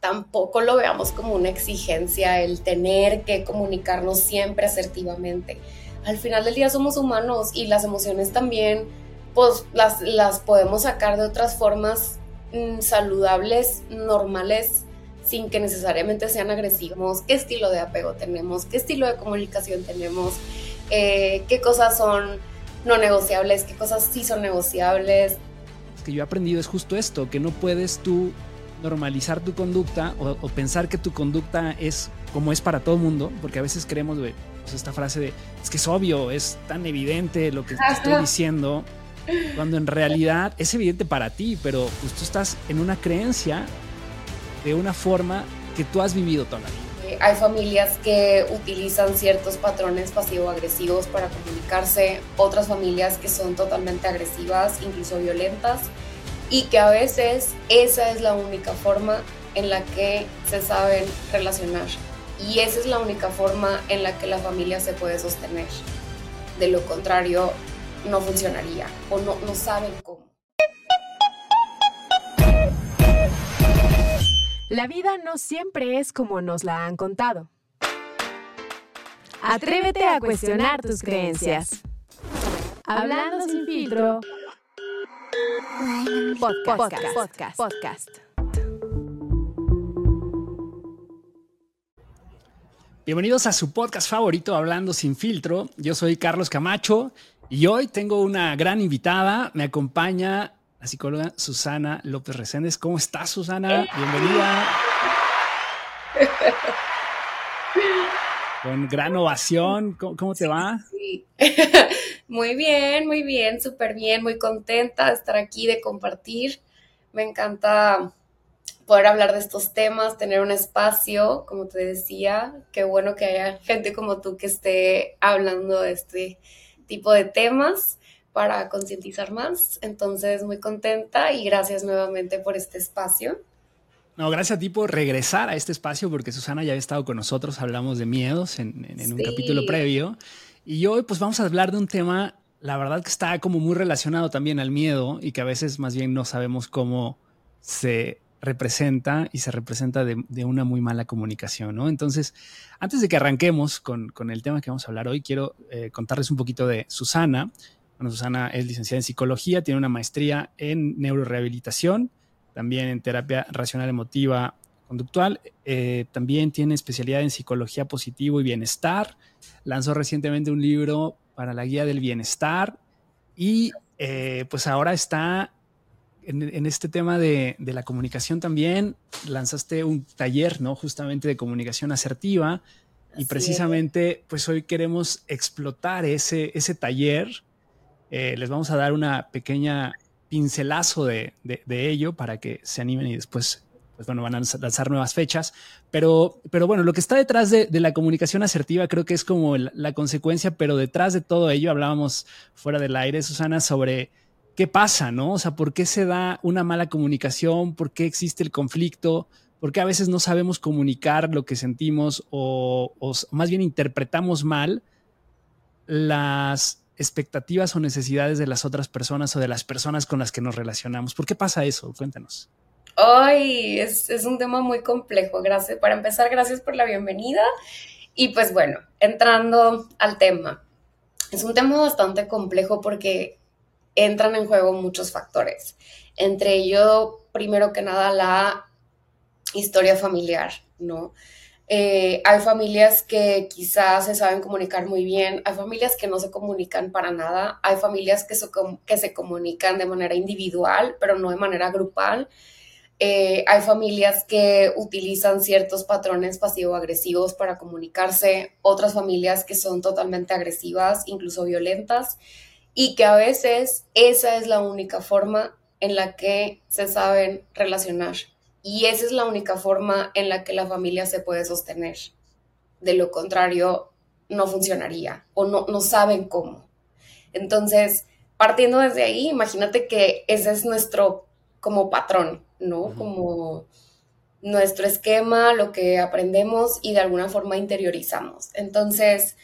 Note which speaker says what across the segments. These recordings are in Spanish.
Speaker 1: tampoco lo veamos como una exigencia el tener que comunicarnos siempre asertivamente. Al final del día somos humanos y las emociones también, pues las, las podemos sacar de otras formas mm, saludables, normales, sin que necesariamente sean agresivos. ¿Qué estilo de apego tenemos? ¿Qué estilo de comunicación tenemos? Eh, ¿Qué cosas son no negociables? ¿Qué cosas sí son negociables?
Speaker 2: Que yo he aprendido es justo esto, que no puedes tú normalizar tu conducta o, pensar que tu conducta es como es para todo el mundo, porque a veces creemos pues, esta frase de es que es obvio, es tan evidente lo que te estoy diciendo, cuando en realidad es evidente para ti, pero pues, tú estás en una creencia de una forma que tú has vivido toda la vida.
Speaker 1: Eh, hay familias que utilizan ciertos patrones pasivo-agresivos para comunicarse, otras familias que son totalmente agresivas, incluso violentas y que a veces esa es la única forma en la que se saben relacionar y esa es la única forma en la que la familia se puede sostener. De lo contrario, no funcionaría o no, no saben cómo.
Speaker 3: La vida no siempre es como nos la han contado. Atrévete a cuestionar tus creencias. Hablando sin filtro Podcast. Podcast. Podcast.
Speaker 2: Bienvenidos a su podcast favorito, Hablando sin filtro. Yo soy Carlos Camacho y hoy tengo una gran invitada. Me acompaña la psicóloga Susana López Reséndez. ¿Cómo estás, Susana? Bienvenida. Con gran ovación. ¿Cómo, te va?
Speaker 1: Sí. Muy bien, muy bien, súper bien, muy contenta de estar aquí, de compartir. Me encanta poder hablar de estos temas, tener un espacio, como te decía. Qué bueno que haya gente como tú que esté hablando de este tipo de temas para concientizar más. Entonces, muy contenta y gracias nuevamente por este espacio.
Speaker 2: No, gracias a ti por regresar a este espacio, porque Susana ya había estado con nosotros, hablamos de miedos en, un capítulo previo. Y hoy pues vamos a hablar de un tema, la verdad que está como muy relacionado también al miedo y que a veces más bien no sabemos cómo se representa y se representa de, una muy mala comunicación, ¿no? Entonces, antes de que arranquemos con, el tema que vamos a hablar hoy, quiero eh, contarles un poquito de Susana. Bueno, Susana es licenciada en psicología, tiene una maestría en neurorehabilitación, también en terapia racional emotiva conductual. Eh, también tiene especialidad en psicología positivo y bienestar. Lanzó recientemente un libro para la guía del bienestar y eh, pues ahora está en, este tema de, la comunicación también. Lanzaste un taller, ¿no? Justamente de comunicación asertiva. Y precisamente, pues hoy queremos explotar ese, ese taller. Eh, les vamos a dar una pequeña pincelazo de, de, ello para que se animen y después pues bueno, van a lanzar nuevas fechas. Pero, pero bueno, lo que está detrás de, la comunicación asertiva creo que es como la, consecuencia, pero detrás de todo ello hablábamos fuera del aire, Susana, sobre qué pasa, ¿no? O sea, ¿por qué se da una mala comunicación? ¿Por qué existe el conflicto? ¿Por qué a veces no sabemos comunicar lo que sentimos o, o más bien interpretamos mal las expectativas o necesidades de las otras personas o de las personas con las que nos relacionamos? ¿Por qué pasa eso? Cuéntanos.
Speaker 1: Ay, es, un tema muy complejo. Gracias. Para empezar, gracias por la bienvenida. Y pues bueno, entrando al tema. Es un tema bastante complejo porque entran en juego muchos factores. Entre ellos, primero que nada, la historia familiar, ¿no? Eh, hay familias que quizás se saben comunicar muy bien, hay familias que no se comunican para nada, hay familias que, que se comunican de manera individual, pero no de manera grupal. Eh, hay familias que utilizan ciertos patrones pasivo-agresivos para comunicarse, otras familias que son totalmente agresivas, incluso violentas, y que a veces esa es la única forma en la que se saben relacionar. Y esa es la única forma en la que la familia se puede sostener. De lo contrario, no funcionaría o no, no saben cómo. Entonces, partiendo desde ahí, imagínate que ese es nuestro como patrón, ¿no? Como nuestro esquema, lo que aprendemos y de alguna forma interiorizamos. Entonces,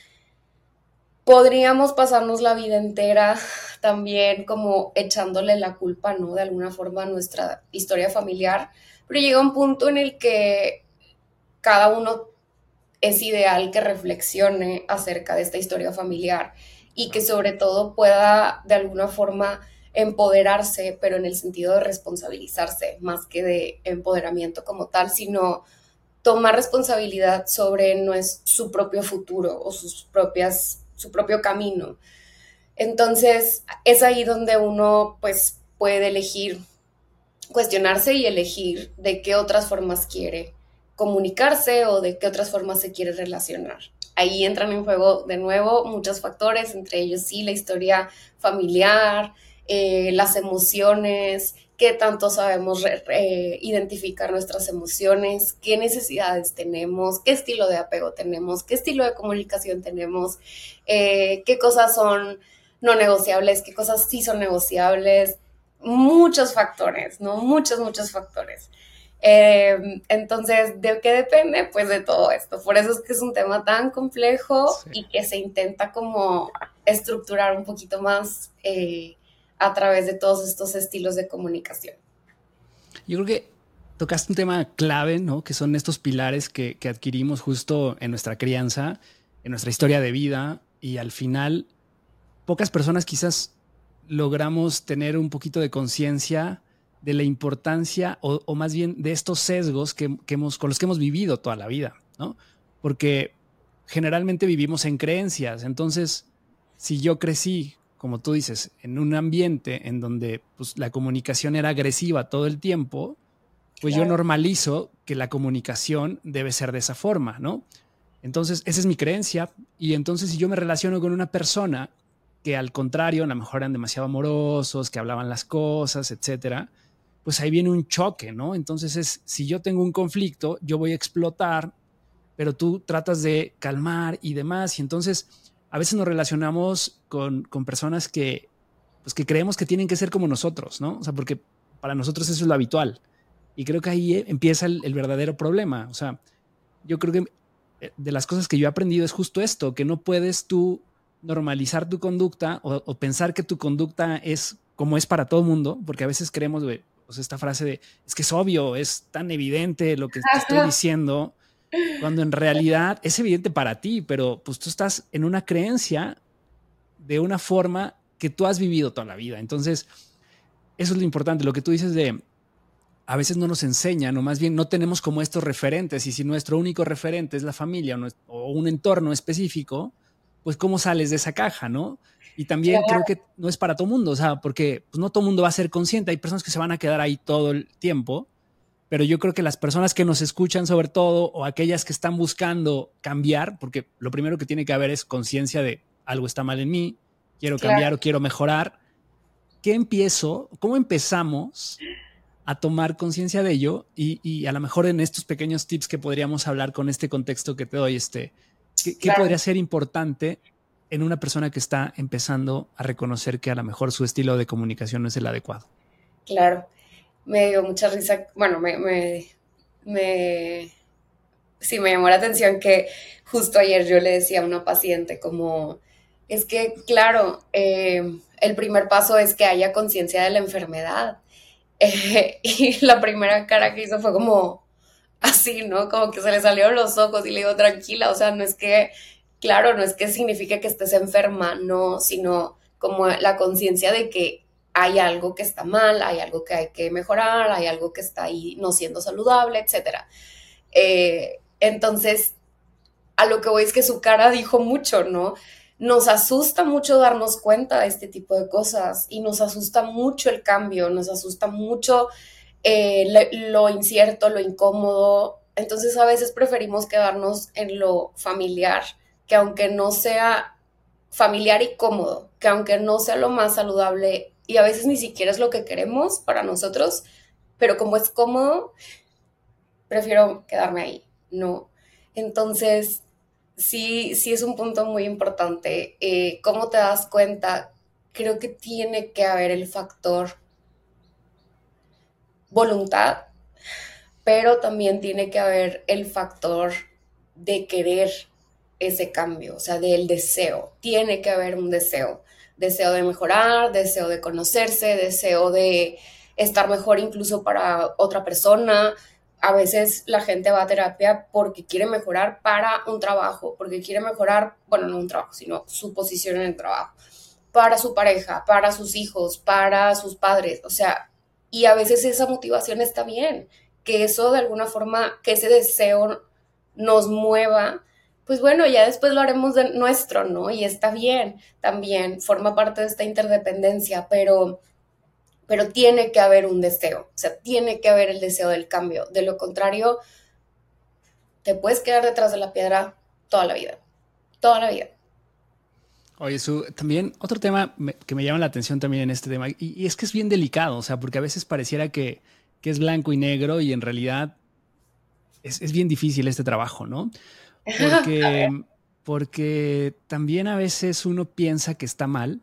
Speaker 1: podríamos pasarnos la vida entera también como echándole la culpa, ¿no? De alguna forma a nuestra historia familiar, pero llega un punto en el que cada uno es ideal que reflexione acerca de esta historia familiar y que sobre todo pueda de alguna forma empoderarse, pero en el sentido de responsabilizarse, más que de empoderamiento como tal, sino tomar responsabilidad sobre no es su propio futuro o sus propias, su propio camino. Entonces, es ahí donde uno pues puede elegir, cuestionarse y elegir de qué otras formas quiere comunicarse o de qué otras formas se quiere relacionar. Ahí entran en juego de nuevo muchos factores, entre ellos sí la historia familiar, eh, las emociones, qué tanto sabemos identificar nuestras emociones, qué necesidades tenemos, qué estilo de apego tenemos, qué estilo de comunicación tenemos, eh, qué cosas son no negociables, qué cosas sí son negociables, muchos factores, ¿no? Muchos, muchos factores. Eh, entonces, ¿de qué depende? Pues de todo esto. Por eso es que es un tema tan complejo y que se intenta como estructurar un poquito más eh, a través de todos estos estilos de comunicación.
Speaker 2: Yo creo que tocaste un tema clave, ¿no? Que son estos pilares que, adquirimos justo en nuestra crianza, en nuestra historia de vida y al final pocas personas quizás logramos tener un poquito de conciencia de la importancia o, más bien de estos sesgos que, hemos, con los que hemos vivido toda la vida, ¿no? Porque generalmente vivimos en creencias. Entonces, si yo crecí, como tú dices, en un ambiente en donde pues, la comunicación era agresiva todo el tiempo, pues yo normalizo que la comunicación debe ser de esa forma, ¿no? Entonces, esa es mi creencia. Y entonces, si yo me relaciono con una persona que al contrario, a lo mejor eran demasiado amorosos, que hablaban las cosas, etcétera, pues ahí viene un choque, ¿no? Entonces es, si yo tengo un conflicto, yo voy a explotar, pero tú tratas de calmar y demás, y entonces a veces nos relacionamos con, personas que, pues que creemos que tienen que ser como nosotros, ¿no? O sea, porque para nosotros eso es lo habitual. Y creo que ahí eh, empieza el, verdadero problema. O sea, yo creo que eh, de las cosas que yo he aprendido es justo esto, que no puedes tú normalizar tu conducta o, o pensar que tu conducta es como es para todo el mundo, porque a veces creemos, güey, pues esta frase de, es que es obvio, es tan evidente lo que te estoy diciendo, cuando en realidad es evidente para ti, pero pues tú estás en una creencia de una forma que tú has vivido toda la vida. Entonces, eso es lo importante, lo que tú dices de, a veces no nos enseñan, o más bien no tenemos como estos referentes, y si nuestro único referente es la familia o un entorno específico, pues cómo sales de esa caja, ¿no? Y también creo que no es para todo mundo, o sea, porque pues, no todo mundo va a ser consciente, hay personas que se van a quedar ahí todo el tiempo, pero yo creo que las personas que nos escuchan sobre todo o aquellas que están buscando cambiar, porque lo primero que tiene que haber es conciencia de algo está mal en mí, quiero cambiar o quiero mejorar, ¿qué empiezo? ¿Cómo empezamos a tomar conciencia de ello? Y, a lo mejor en estos pequeños tips que podríamos hablar con este contexto que te doy, este, ¿qué, podría ser importante en una persona que está empezando a reconocer que a lo mejor su estilo de comunicación no es el adecuado.
Speaker 1: Claro, me dio mucha risa, bueno, me, me, me, sí me llamó la atención que justo ayer yo le decía a una paciente como, es que, claro, eh, el primer paso es que haya conciencia de la enfermedad. y la primera cara que hizo fue como así, ¿no? Como que se le salieron los ojos y le digo, tranquila, o sea, no es que claro, no es que signifique que estés enferma, no, sino como la conciencia de que hay algo que está mal, hay algo que hay que mejorar, hay algo que está ahí no siendo saludable, etc. Eh, entonces, a lo que voy es que su cara dijo mucho, ¿no? Nos asusta mucho darnos cuenta de este tipo de cosas y nos asusta mucho el cambio, nos asusta mucho eh, lo incierto, lo incómodo. Entonces a veces preferimos quedarnos en lo familiar que aunque no sea familiar y cómodo, que aunque no sea lo más saludable y a veces ni siquiera es lo que queremos para nosotros, pero como es cómodo, prefiero quedarme ahí, ¿no? Entonces, sí, sí es un punto muy importante. Eh, ¿Cómo te das cuenta? Creo que tiene que haber el factor voluntad, pero también tiene que haber el factor de querer ese cambio, o sea, del deseo. Tiene que haber un deseo. Deseo de mejorar, deseo de conocerse, deseo de estar mejor incluso para otra persona. A veces la gente va a terapia porque quiere mejorar para un trabajo, porque quiere mejorar, bueno, no un trabajo, sino su posición en el trabajo, para su pareja, para sus hijos, para sus padres, o sea, y a veces esa motivación está bien, que eso de alguna forma, que ese deseo nos mueva, pues bueno, ya después lo haremos de nuestro, ¿no? Y está bien, también forma parte de esta interdependencia, pero, pero tiene que haber un deseo, o sea, tiene que haber el deseo del cambio. De lo contrario, te puedes quedar detrás de la piedra toda la vida, toda la vida.
Speaker 2: Oye, su, también otro tema que me llama la atención también en este tema, y, es que es bien delicado, o sea, porque a veces pareciera que, que es blanco y negro y en realidad es, es bien difícil este trabajo, ¿no? Porque, porque también a veces uno piensa que está mal.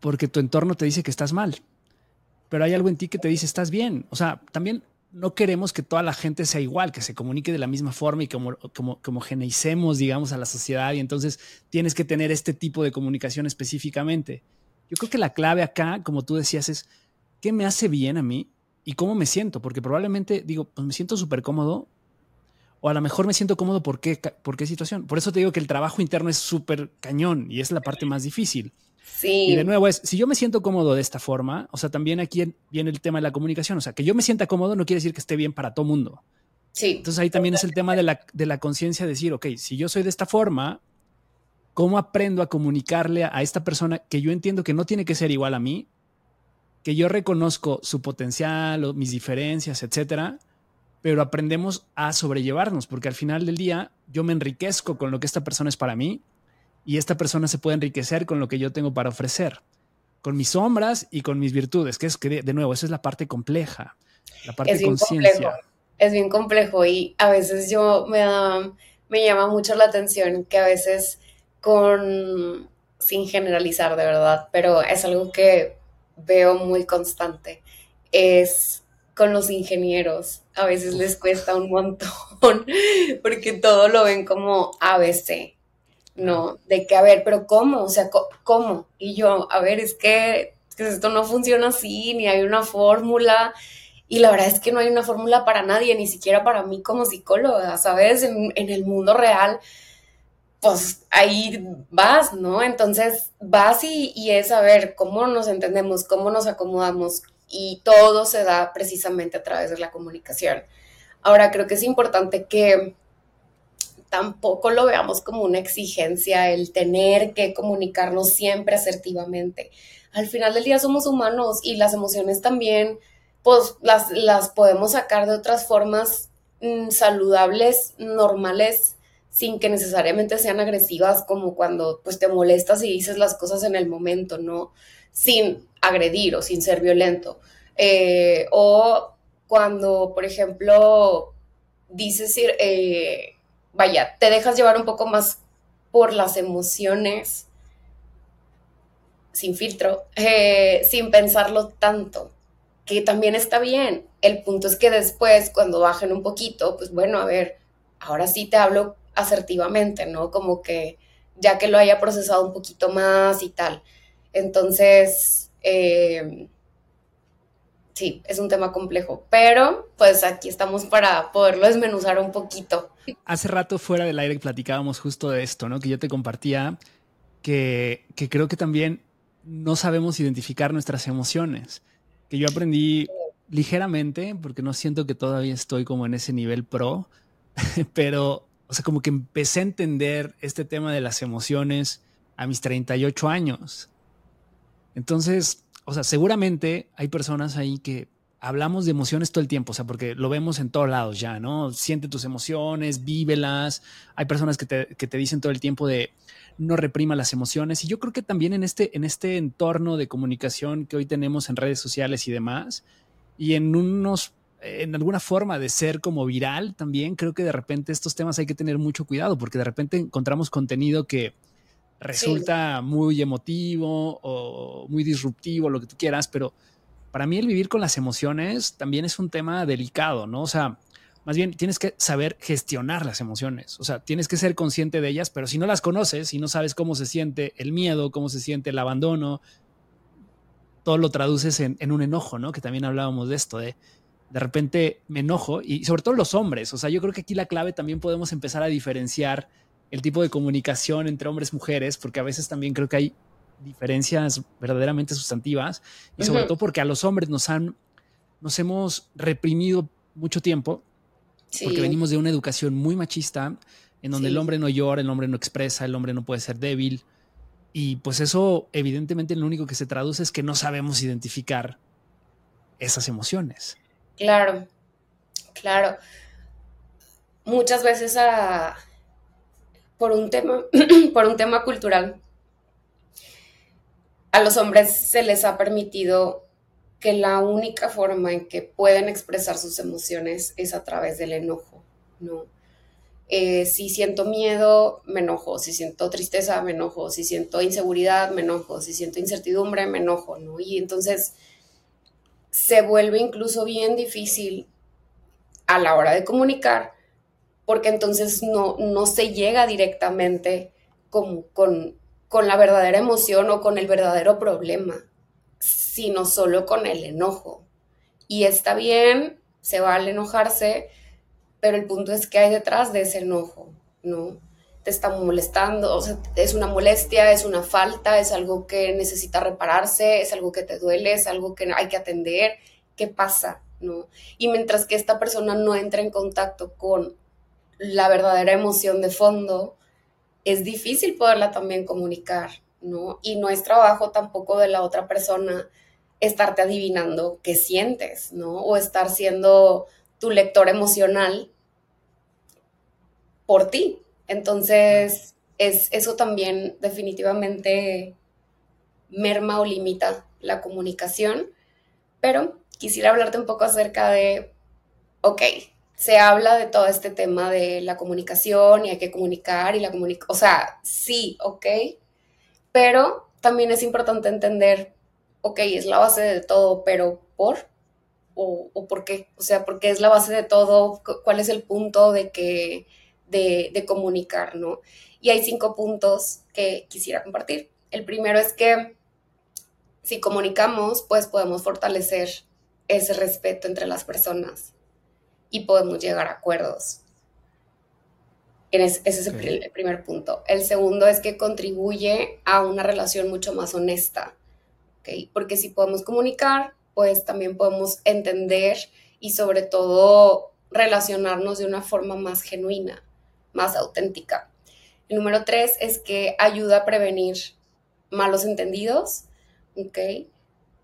Speaker 2: Porque tu entorno te dice que estás mal. Pero hay algo en ti que te dice estás bien. O sea, también no queremos que toda la gente sea igual, que se comunique de la misma forma y como, como, como geneicemos, digamos, a la sociedad. Y entonces tienes que tener este tipo de comunicación específicamente. Yo creo que la clave acá, como tú decías, es qué me hace bien a mí y cómo me siento. Porque probablemente digo, pues me siento súper cómodo, o a lo mejor me siento cómodo por qué, por qué situación. Por eso te digo que el trabajo interno es súper cañón y es la parte más difícil.
Speaker 1: Sí.
Speaker 2: Y de nuevo es, si yo me siento cómodo de esta forma, o sea, también aquí viene el tema de la comunicación, o sea, que yo me sienta cómodo no quiere decir que esté bien para todo mundo.
Speaker 1: Sí.
Speaker 2: Entonces ahí también es el tema de la, de la conciencia de decir, ok, si yo soy de esta forma, ¿cómo aprendo a comunicarle a, a esta persona que yo entiendo que no tiene que ser igual a mí, que yo reconozco su potencial, o mis diferencias, etcétera, pero aprendemos a sobrellevarnos, porque al final del día yo me enriquezco con lo que esta persona es para mí y esta persona se puede enriquecer con lo que yo tengo para ofrecer, con mis sombras y con mis virtudes, que es que, de nuevo, esa es la parte compleja, la parte de conciencia.
Speaker 1: Es bien complejo y a veces yo me, me llama mucho la atención que a veces con, sin generalizar de verdad, pero es algo que veo muy constante, es con los ingenieros. A veces les cuesta un montón porque todo lo ven como ABC, ¿no? De que, a ver, pero ¿cómo? O sea, ¿cómo? Y yo, a ver, es que, esto no funciona así, ni hay una fórmula. Y la verdad es que no hay una fórmula para nadie, ni siquiera para mí como psicóloga, ¿sabes? En, el mundo real, pues ahí vas, ¿no? Entonces vas y, y es a ver cómo nos entendemos, cómo nos acomodamos, y todo se da precisamente a través de la comunicación. Ahora, creo que es importante que tampoco lo veamos como una exigencia el tener que comunicarnos siempre asertivamente. Al final del día somos humanos y las emociones también, pues las, las podemos sacar de otras formas mm, saludables, normales, sin que necesariamente sean agresivas, como cuando pues te molestas y dices las cosas en el momento, ¿no? Sin agredir o sin ser violento. Eh, o cuando, por ejemplo, dices, eh, vaya, te dejas llevar un poco más por las emociones, sin filtro, eh, sin pensarlo tanto, que también está bien. El punto es que después, cuando bajen un poquito, pues bueno, a ver, ahora sí te hablo asertivamente, ¿no? Como que ya que lo haya procesado un poquito más y tal. Entonces, eh, sí, es un tema complejo, pero pues aquí estamos para poderlo desmenuzar un poquito.
Speaker 2: Hace rato fuera del aire platicábamos justo de esto, ¿no? Que yo te compartía que, que creo que también no sabemos identificar nuestras emociones, que yo aprendí ligeramente, porque no siento que todavía estoy como en ese nivel pro, pero, o sea, como que empecé a entender este tema de las emociones a mis 38 años. Entonces, o sea, seguramente hay personas ahí que hablamos de emociones todo el tiempo, o sea, porque lo vemos en todos lados ya, ¿no? Siente tus emociones, vívelas. Hay personas que te, dicen todo el tiempo de no reprima las emociones. Y yo creo que también en este, en este entorno de comunicación que hoy tenemos en redes sociales y demás, y en unos en alguna forma de ser como viral también, creo que de repente estos temas hay que tener mucho cuidado porque de repente encontramos contenido que resulta muy emotivo o muy disruptivo, lo que tú quieras, pero para mí el vivir con las emociones también es un tema delicado, ¿no? O sea, más bien tienes que saber gestionar las emociones, o sea, tienes que ser consciente de ellas, pero si no las conoces, y no sabes cómo se siente el miedo, cómo se siente el abandono, todo lo traduces en, un enojo, ¿no? Que también hablábamos de esto, de de repente me enojo y sobre todo los hombres. O sea, yo creo que aquí la clave también podemos empezar a diferenciar el tipo de comunicación entre hombres y mujeres, porque a veces también creo que hay diferencias verdaderamente sustantivas y sobre todo porque a los hombres nos han, nos hemos reprimido mucho tiempo porque venimos de una educación muy machista en donde el hombre no llora, el hombre no expresa, el hombre no puede ser débil. Y pues eso evidentemente lo único que se traduce es que no sabemos identificar esas emociones.
Speaker 1: Claro, claro. Muchas veces por, un tema, por un tema cultural, a los hombres se les ha permitido que la única forma en que pueden expresar sus emociones es a través del enojo, ¿no? Eh, si siento miedo, me enojo, si siento tristeza, me enojo, si siento inseguridad, me enojo, si siento incertidumbre, me enojo, ¿no? Y entonces se vuelve incluso bien difícil a la hora de comunicar, porque entonces no, no se llega directamente con, con, con la verdadera emoción o con el verdadero problema, sino solo con el enojo. Y está bien, se vale enojarse, pero el punto es que hay detrás de ese enojo, ¿no? Te está molestando, es una molestia, es una falta, es algo que necesita repararse, es algo que te duele, es algo que hay que atender, ¿qué pasa? ¿no? Y mientras que esta persona no entra en contacto con la verdadera emoción de fondo, es difícil poderla también comunicar, ¿no? Y no es trabajo tampoco de la otra persona estarte adivinando qué sientes, ¿no? O estar siendo tu lector emocional por ti. Entonces, es, eso también definitivamente merma o limita la comunicación, pero quisiera hablarte un poco acerca de, ok, se habla de todo este tema de la comunicación y hay que comunicar y la comunicación, o sea, sí, ok, pero también es importante entender, ok, es la base de todo, pero ¿por? ¿O, o por qué? O sea, ¿por qué es la base de todo? ¿Cuál es el punto de que, de, de comunicar, no? Y hay cinco puntos que quisiera compartir. El primero es que si comunicamos, pues podemos fortalecer ese respeto entre las personas y podemos llegar a acuerdos. ese es el, primer punto. El segundo es que contribuye a una relación mucho más honesta, porque si podemos comunicar, pues también podemos entender y sobre todo relacionarnos de una forma más genuina, más auténtica. El número tres es que ayuda a prevenir malos entendidos, ¿ok?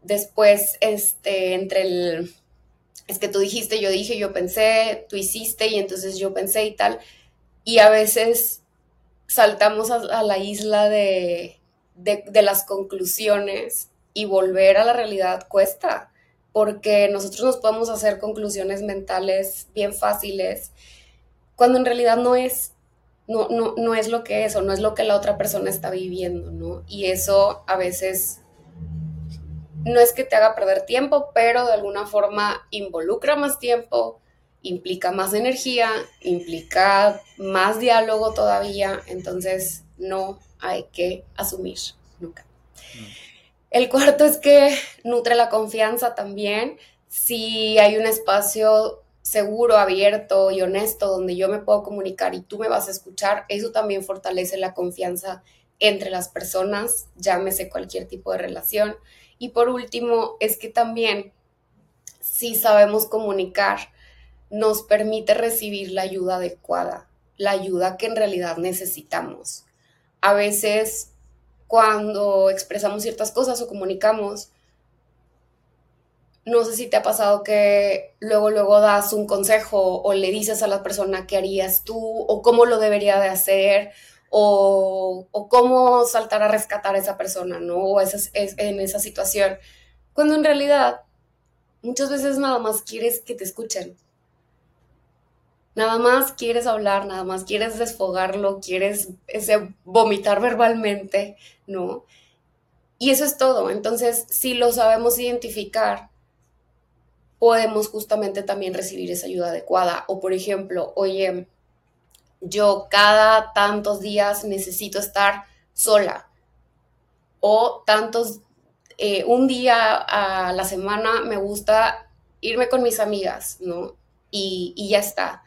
Speaker 1: Después, este, entre el, es que tú dijiste, yo dije, yo pensé, tú hiciste y entonces yo pensé y tal. Y a veces saltamos a, la isla de, de, las conclusiones y volver a la realidad cuesta, porque nosotros nos podemos hacer conclusiones mentales bien fáciles, cuando en realidad no es, no, no, no es lo que es o no es lo que la otra persona está viviendo, ¿no? Y eso a veces no es que te haga perder tiempo, pero de alguna forma involucra más tiempo, implica más energía, implica más diálogo todavía, entonces no hay que asumir nunca. Mm. El cuarto es que nutre la confianza también. Si hay un espacio seguro, abierto y honesto donde yo me puedo comunicar y tú me vas a escuchar, eso también fortalece la confianza entre las personas, llámese cualquier tipo de relación. Y por último, es que también si sabemos comunicar, nos permite recibir la ayuda adecuada, la ayuda que en realidad necesitamos. A veces cuando expresamos ciertas cosas o comunicamos, no sé si te ha pasado que luego, luego das un consejo o le dices a la persona qué harías tú o cómo lo debería de hacer o, cómo saltar a rescatar a esa persona, ¿no? O es, en esa situación. Cuando en realidad muchas veces nada más quieres que te escuchen. Nada más quieres hablar, nada más quieres desfogarlo, quieres ese vomitar verbalmente, ¿no? Y eso es todo. Entonces, si lo sabemos identificar, podemos justamente también recibir esa ayuda adecuada. O por ejemplo, oye, yo cada tantos días necesito estar sola o tantos eh, un día a la semana me gusta irme con mis amigas, ¿no? Y, ya está.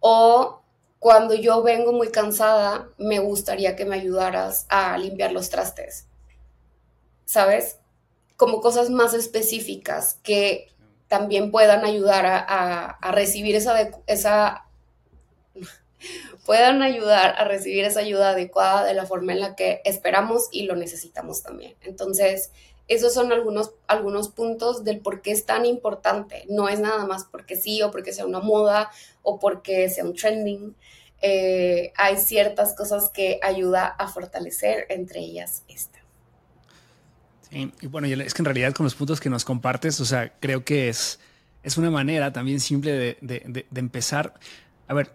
Speaker 1: O cuando yo vengo muy cansada, me gustaría que me ayudaras a limpiar los trastes. ¿Sabes? Como cosas más específicas que también puedan ayudar a, recibir esa, esa puedan ayudar a recibir esa ayuda adecuada de la forma en la que esperamos y lo necesitamos también. Entonces, esos son algunos, algunos puntos del por qué es tan importante. No es nada más porque sí o porque sea una moda o porque sea un trending. Eh, hay ciertas cosas que ayuda a fortalecer, entre ellas esta.
Speaker 2: Sí, y bueno, es que en realidad con los puntos que nos compartes, o sea, creo que es, es una manera también simple de, de, de empezar. A ver,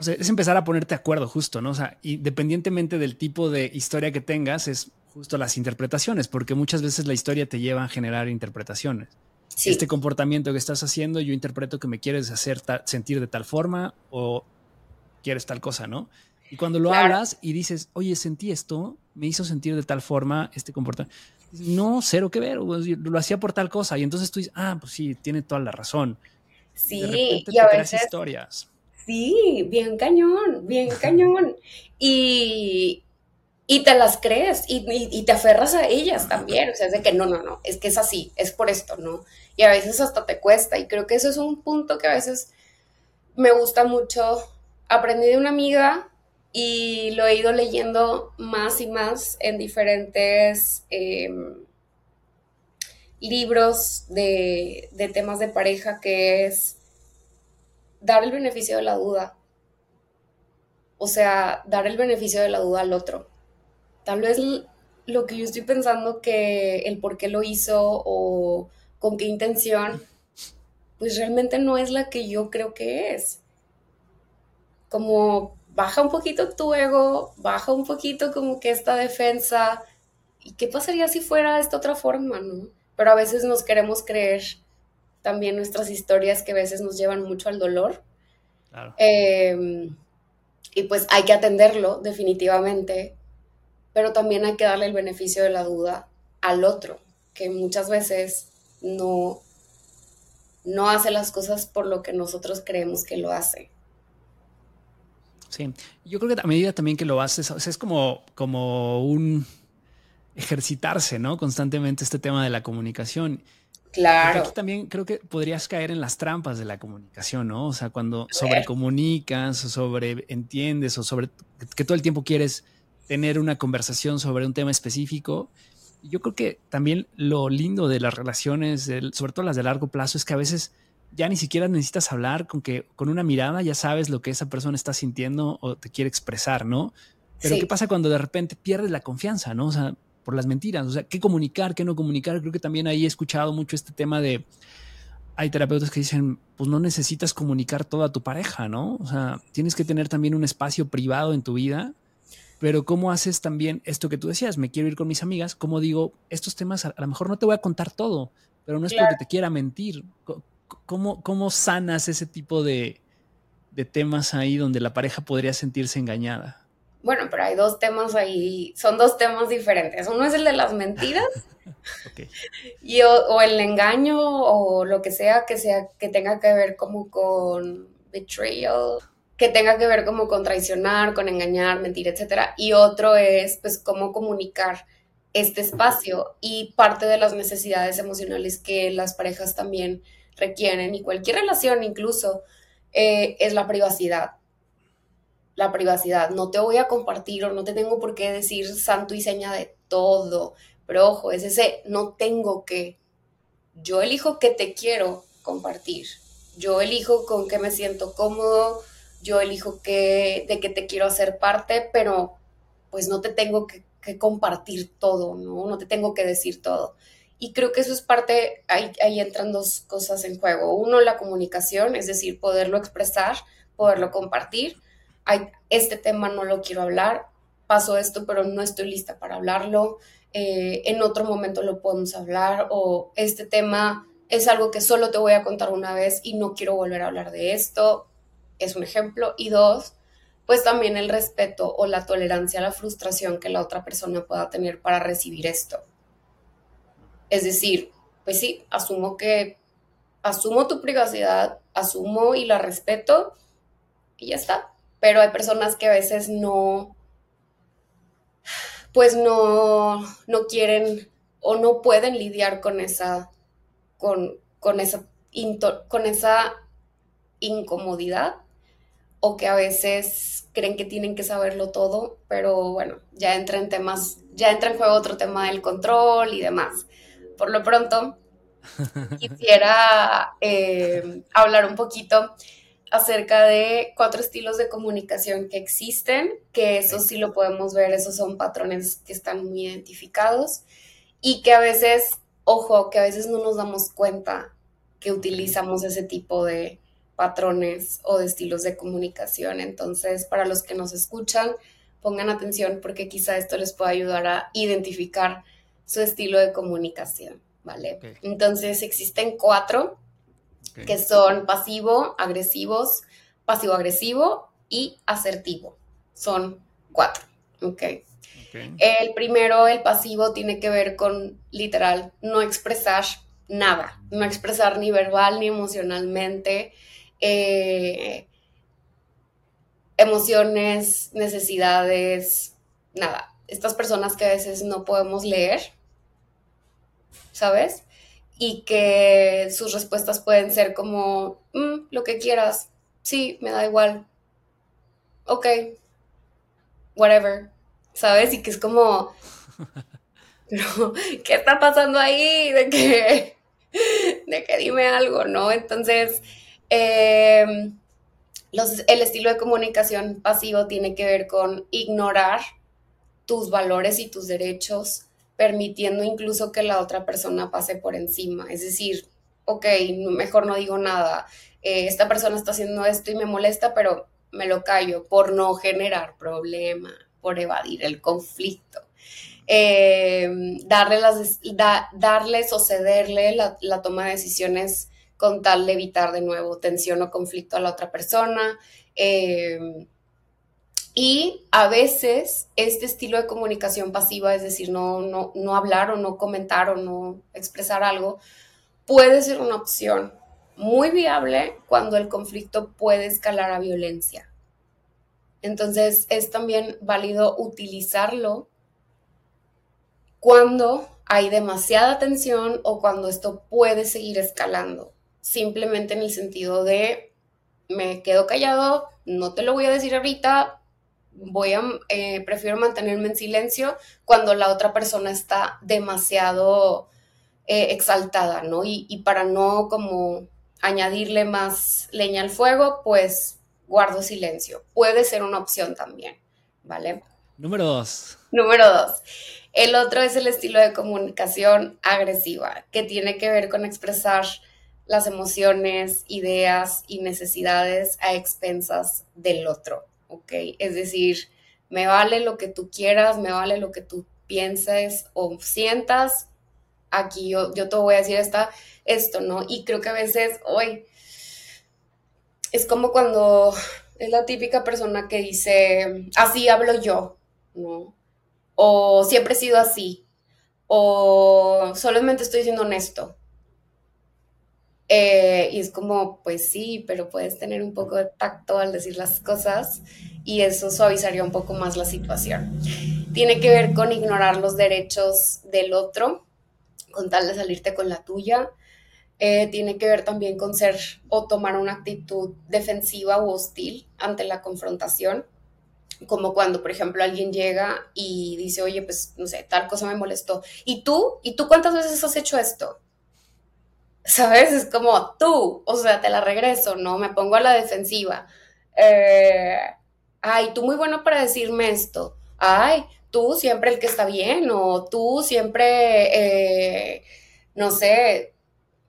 Speaker 2: o sea, es empezar a ponerte de acuerdo justo, ¿no? O sea, independientemente del tipo de historia que tengas, es justo las interpretaciones, porque muchas veces la historia te lleva a generar interpretaciones. Este comportamiento que estás haciendo, yo interpreto que me quieres hacer sentir de tal forma o quieres tal cosa, ¿no? Y cuando lo hablas y dices, oye, sentí esto, me hizo sentir de tal forma este comportamiento. No, cero que ver, lo hacía por tal cosa. Y entonces tú dices, ah, pues sí, tiene toda la razón.
Speaker 1: Sí, y a veces.
Speaker 2: historias.
Speaker 1: Sí, bien cañón, bien cañón. Y, y te las crees y, te aferras a ellas también. O sea, es de que no, no, no, es que es así, es por esto, ¿no? Y a veces hasta te cuesta. Y creo que eso es un punto que a veces me gusta mucho. Aprendí de una amiga y lo he ido leyendo más y más en diferentes em, libros de, de temas de pareja, que es dar el beneficio de la duda. O sea, dar el beneficio de la duda al otro tal vez lo que yo estoy pensando que el por qué lo hizo o con qué intención, pues realmente no es la que yo creo que es. Como baja un poquito tu ego, baja un poquito como que esta defensa. ¿Y qué pasaría si fuera de esta otra forma, no? Pero a veces nos queremos creer también nuestras historias que a veces nos llevan mucho al dolor. Em, y pues hay que atenderlo definitivamente, pero también hay que darle el beneficio de la duda al otro, que muchas veces no, no hace las cosas por lo que nosotros creemos que lo hace.
Speaker 2: Sí, yo creo que a medida también que lo haces, es como, como un ejercitarse, ¿no? Constantemente este tema de la comunicación.
Speaker 1: Claro.
Speaker 2: aquí también creo que podrías caer en las trampas de la comunicación, ¿no? O sea, cuando sobrecomunicas o sobreentiendes o sobre que todo el tiempo quieres tener una conversación sobre un tema específico. Yo creo que también lo lindo de las relaciones, sobre todo las de largo plazo, es que a veces ya ni siquiera necesitas hablar con que con una mirada ya sabes lo que esa persona está sintiendo o te quiere expresar, ¿no? Pero ¿qué pasa cuando de repente pierdes la confianza, ¿no? O sea, por las mentiras, o sea, qué comunicar, qué no comunicar. Creo que también ahí he escuchado mucho este tema de hay terapeutas que dicen, pues no necesitas comunicar todo a tu pareja, ¿no? O sea, tienes que tener también un espacio privado en tu vida pero ¿cómo haces también esto que tú decías? Me quiero ir con mis amigas. ¿Cómo digo, estos temas a, lo mejor no te voy a contar todo, pero no es porque te quiera mentir. ¿Cómo, cómo sanas ese tipo de, temas ahí donde la pareja podría sentirse engañada?
Speaker 1: Bueno, pero hay dos temas ahí, son dos temas diferentes. Uno es el de las mentiras y o, el engaño o lo que sea que sea que tenga que ver como con betrayal que tenga que ver como con traicionar, con engañar, mentir, etcétera, y otro es pues cómo comunicar este espacio y parte de las necesidades emocionales que las parejas también requieren y cualquier relación incluso eh, es la privacidad. La privacidad. No te voy a compartir o no te tengo por qué decir santo y seña de todo. Pero ojo, es ese no tengo que. Yo elijo que te quiero compartir. Yo elijo con qué me siento cómodo, yo elijo que, de qué te quiero hacer parte, pero pues no te tengo que, compartir todo, ¿no? No te tengo que decir todo. Y creo que eso es parte, ahí, ahí entran dos cosas en juego. Uno, la comunicación, es decir, poderlo expresar, poderlo compartir. Hay, este tema no lo quiero hablar, paso esto, pero no estoy lista para hablarlo. Eh, en otro momento lo podemos hablar o este tema es algo que solo te voy a contar una vez y no quiero volver a hablar de esto es un ejemplo. Y dos, pues también el respeto o la tolerancia a la frustración que la otra persona pueda tener para recibir esto. Es decir, pues sí, asumo que, asumo tu privacidad, asumo y la respeto y ya está. Pero hay personas que a veces no, pues no, no quieren o no pueden lidiar con esa, con, con esa, con esa incomodidad o que a veces creen que tienen que saberlo todo, pero bueno, ya entra en temas, ya entra en juego otro tema del control y demás. Por lo pronto, quisiera eh, hablar un poquito acerca de cuatro estilos de comunicación que existen, que eso sí lo podemos ver, esos son patrones que están muy identificados y que a veces, ojo, que a veces no nos damos cuenta que utilizamos ese tipo de patrones o de estilos de comunicación. Entonces, para los que nos escuchan, pongan atención porque quizá esto les pueda ayudar a identificar su estilo de comunicación, ¿vale? Entonces, existen cuatro que son pasivo, agresivos, pasivo-agresivo y asertivo. Son cuatro, ¿ok? El primero, el pasivo, tiene que ver con literal no expresar nada, no expresar ni verbal ni emocionalmente eh, emociones, necesidades, nada. Estas personas que a veces no podemos leer, ¿sabes? Y que sus respuestas pueden ser como, mm, lo que quieras, sí, me da igual, ok, whatever, ¿sabes? Y que es como, pero, ¿qué está pasando ahí? De que, de que dime algo, ¿no? Entonces, em, el estilo de comunicación pasivo tiene que ver con ignorar tus valores y tus derechos, permitiendo incluso que la otra persona pase por encima. Es decir, ok, mejor no digo nada, eh, esta persona está haciendo esto y me molesta, pero me lo callo por no generar problema por evadir el conflicto. Eh, darle las, darles o cederle la, toma de decisiones con tal de evitar de nuevo tensión o conflicto a la otra persona. Eh, y a veces este estilo de comunicación pasiva, es decir, no, no, no hablar o no comentar o no expresar algo, puede ser una opción muy viable cuando el conflicto puede escalar a violencia. Entonces es también válido utilizarlo cuando hay demasiada tensión o cuando esto puede seguir escalando. Simplemente en el sentido de me quedo callado, no te lo voy a decir ahorita, voy a, eh, prefiero mantenerme en silencio cuando la otra persona está demasiado eh, exaltada, ¿no? Y, y para no como añadirle más leña al fuego, pues guardo silencio. Puede ser una opción también, ¿vale?
Speaker 2: Número dos.
Speaker 1: Número dos. El otro es el estilo de comunicación agresiva, que tiene que ver con expresar las emociones, ideas y necesidades a expensas del otro, ¿ok? Es decir, me vale lo que tú quieras, me vale lo que tú pienses o sientas, aquí yo, yo te voy a decir esto, ¿no? Y creo que a veces, hoy, es como cuando es la típica persona que dice, así hablo yo, ¿no? O siempre he sido así, o solamente estoy siendo honesto. Eh, y es como, pues sí, pero puedes tener un poco de tacto al decir las cosas y eso suavizaría un poco más la situación. Tiene que ver con ignorar los derechos del otro, con tal de salirte con la tuya. Eh, tiene que ver también con ser o tomar una actitud defensiva o hostil ante la confrontación, como cuando, por ejemplo, alguien llega y dice, oye, pues, no sé, tal cosa me molestó. ¿Y tú? ¿Y tú cuántas veces has hecho esto? ¿Sabes? Es como tú, o sea, te la regreso, ¿no? Me pongo a la defensiva. Eh, ay, tú muy bueno para decirme esto. Ay, tú siempre el que está bien, o tú siempre, eh, no sé,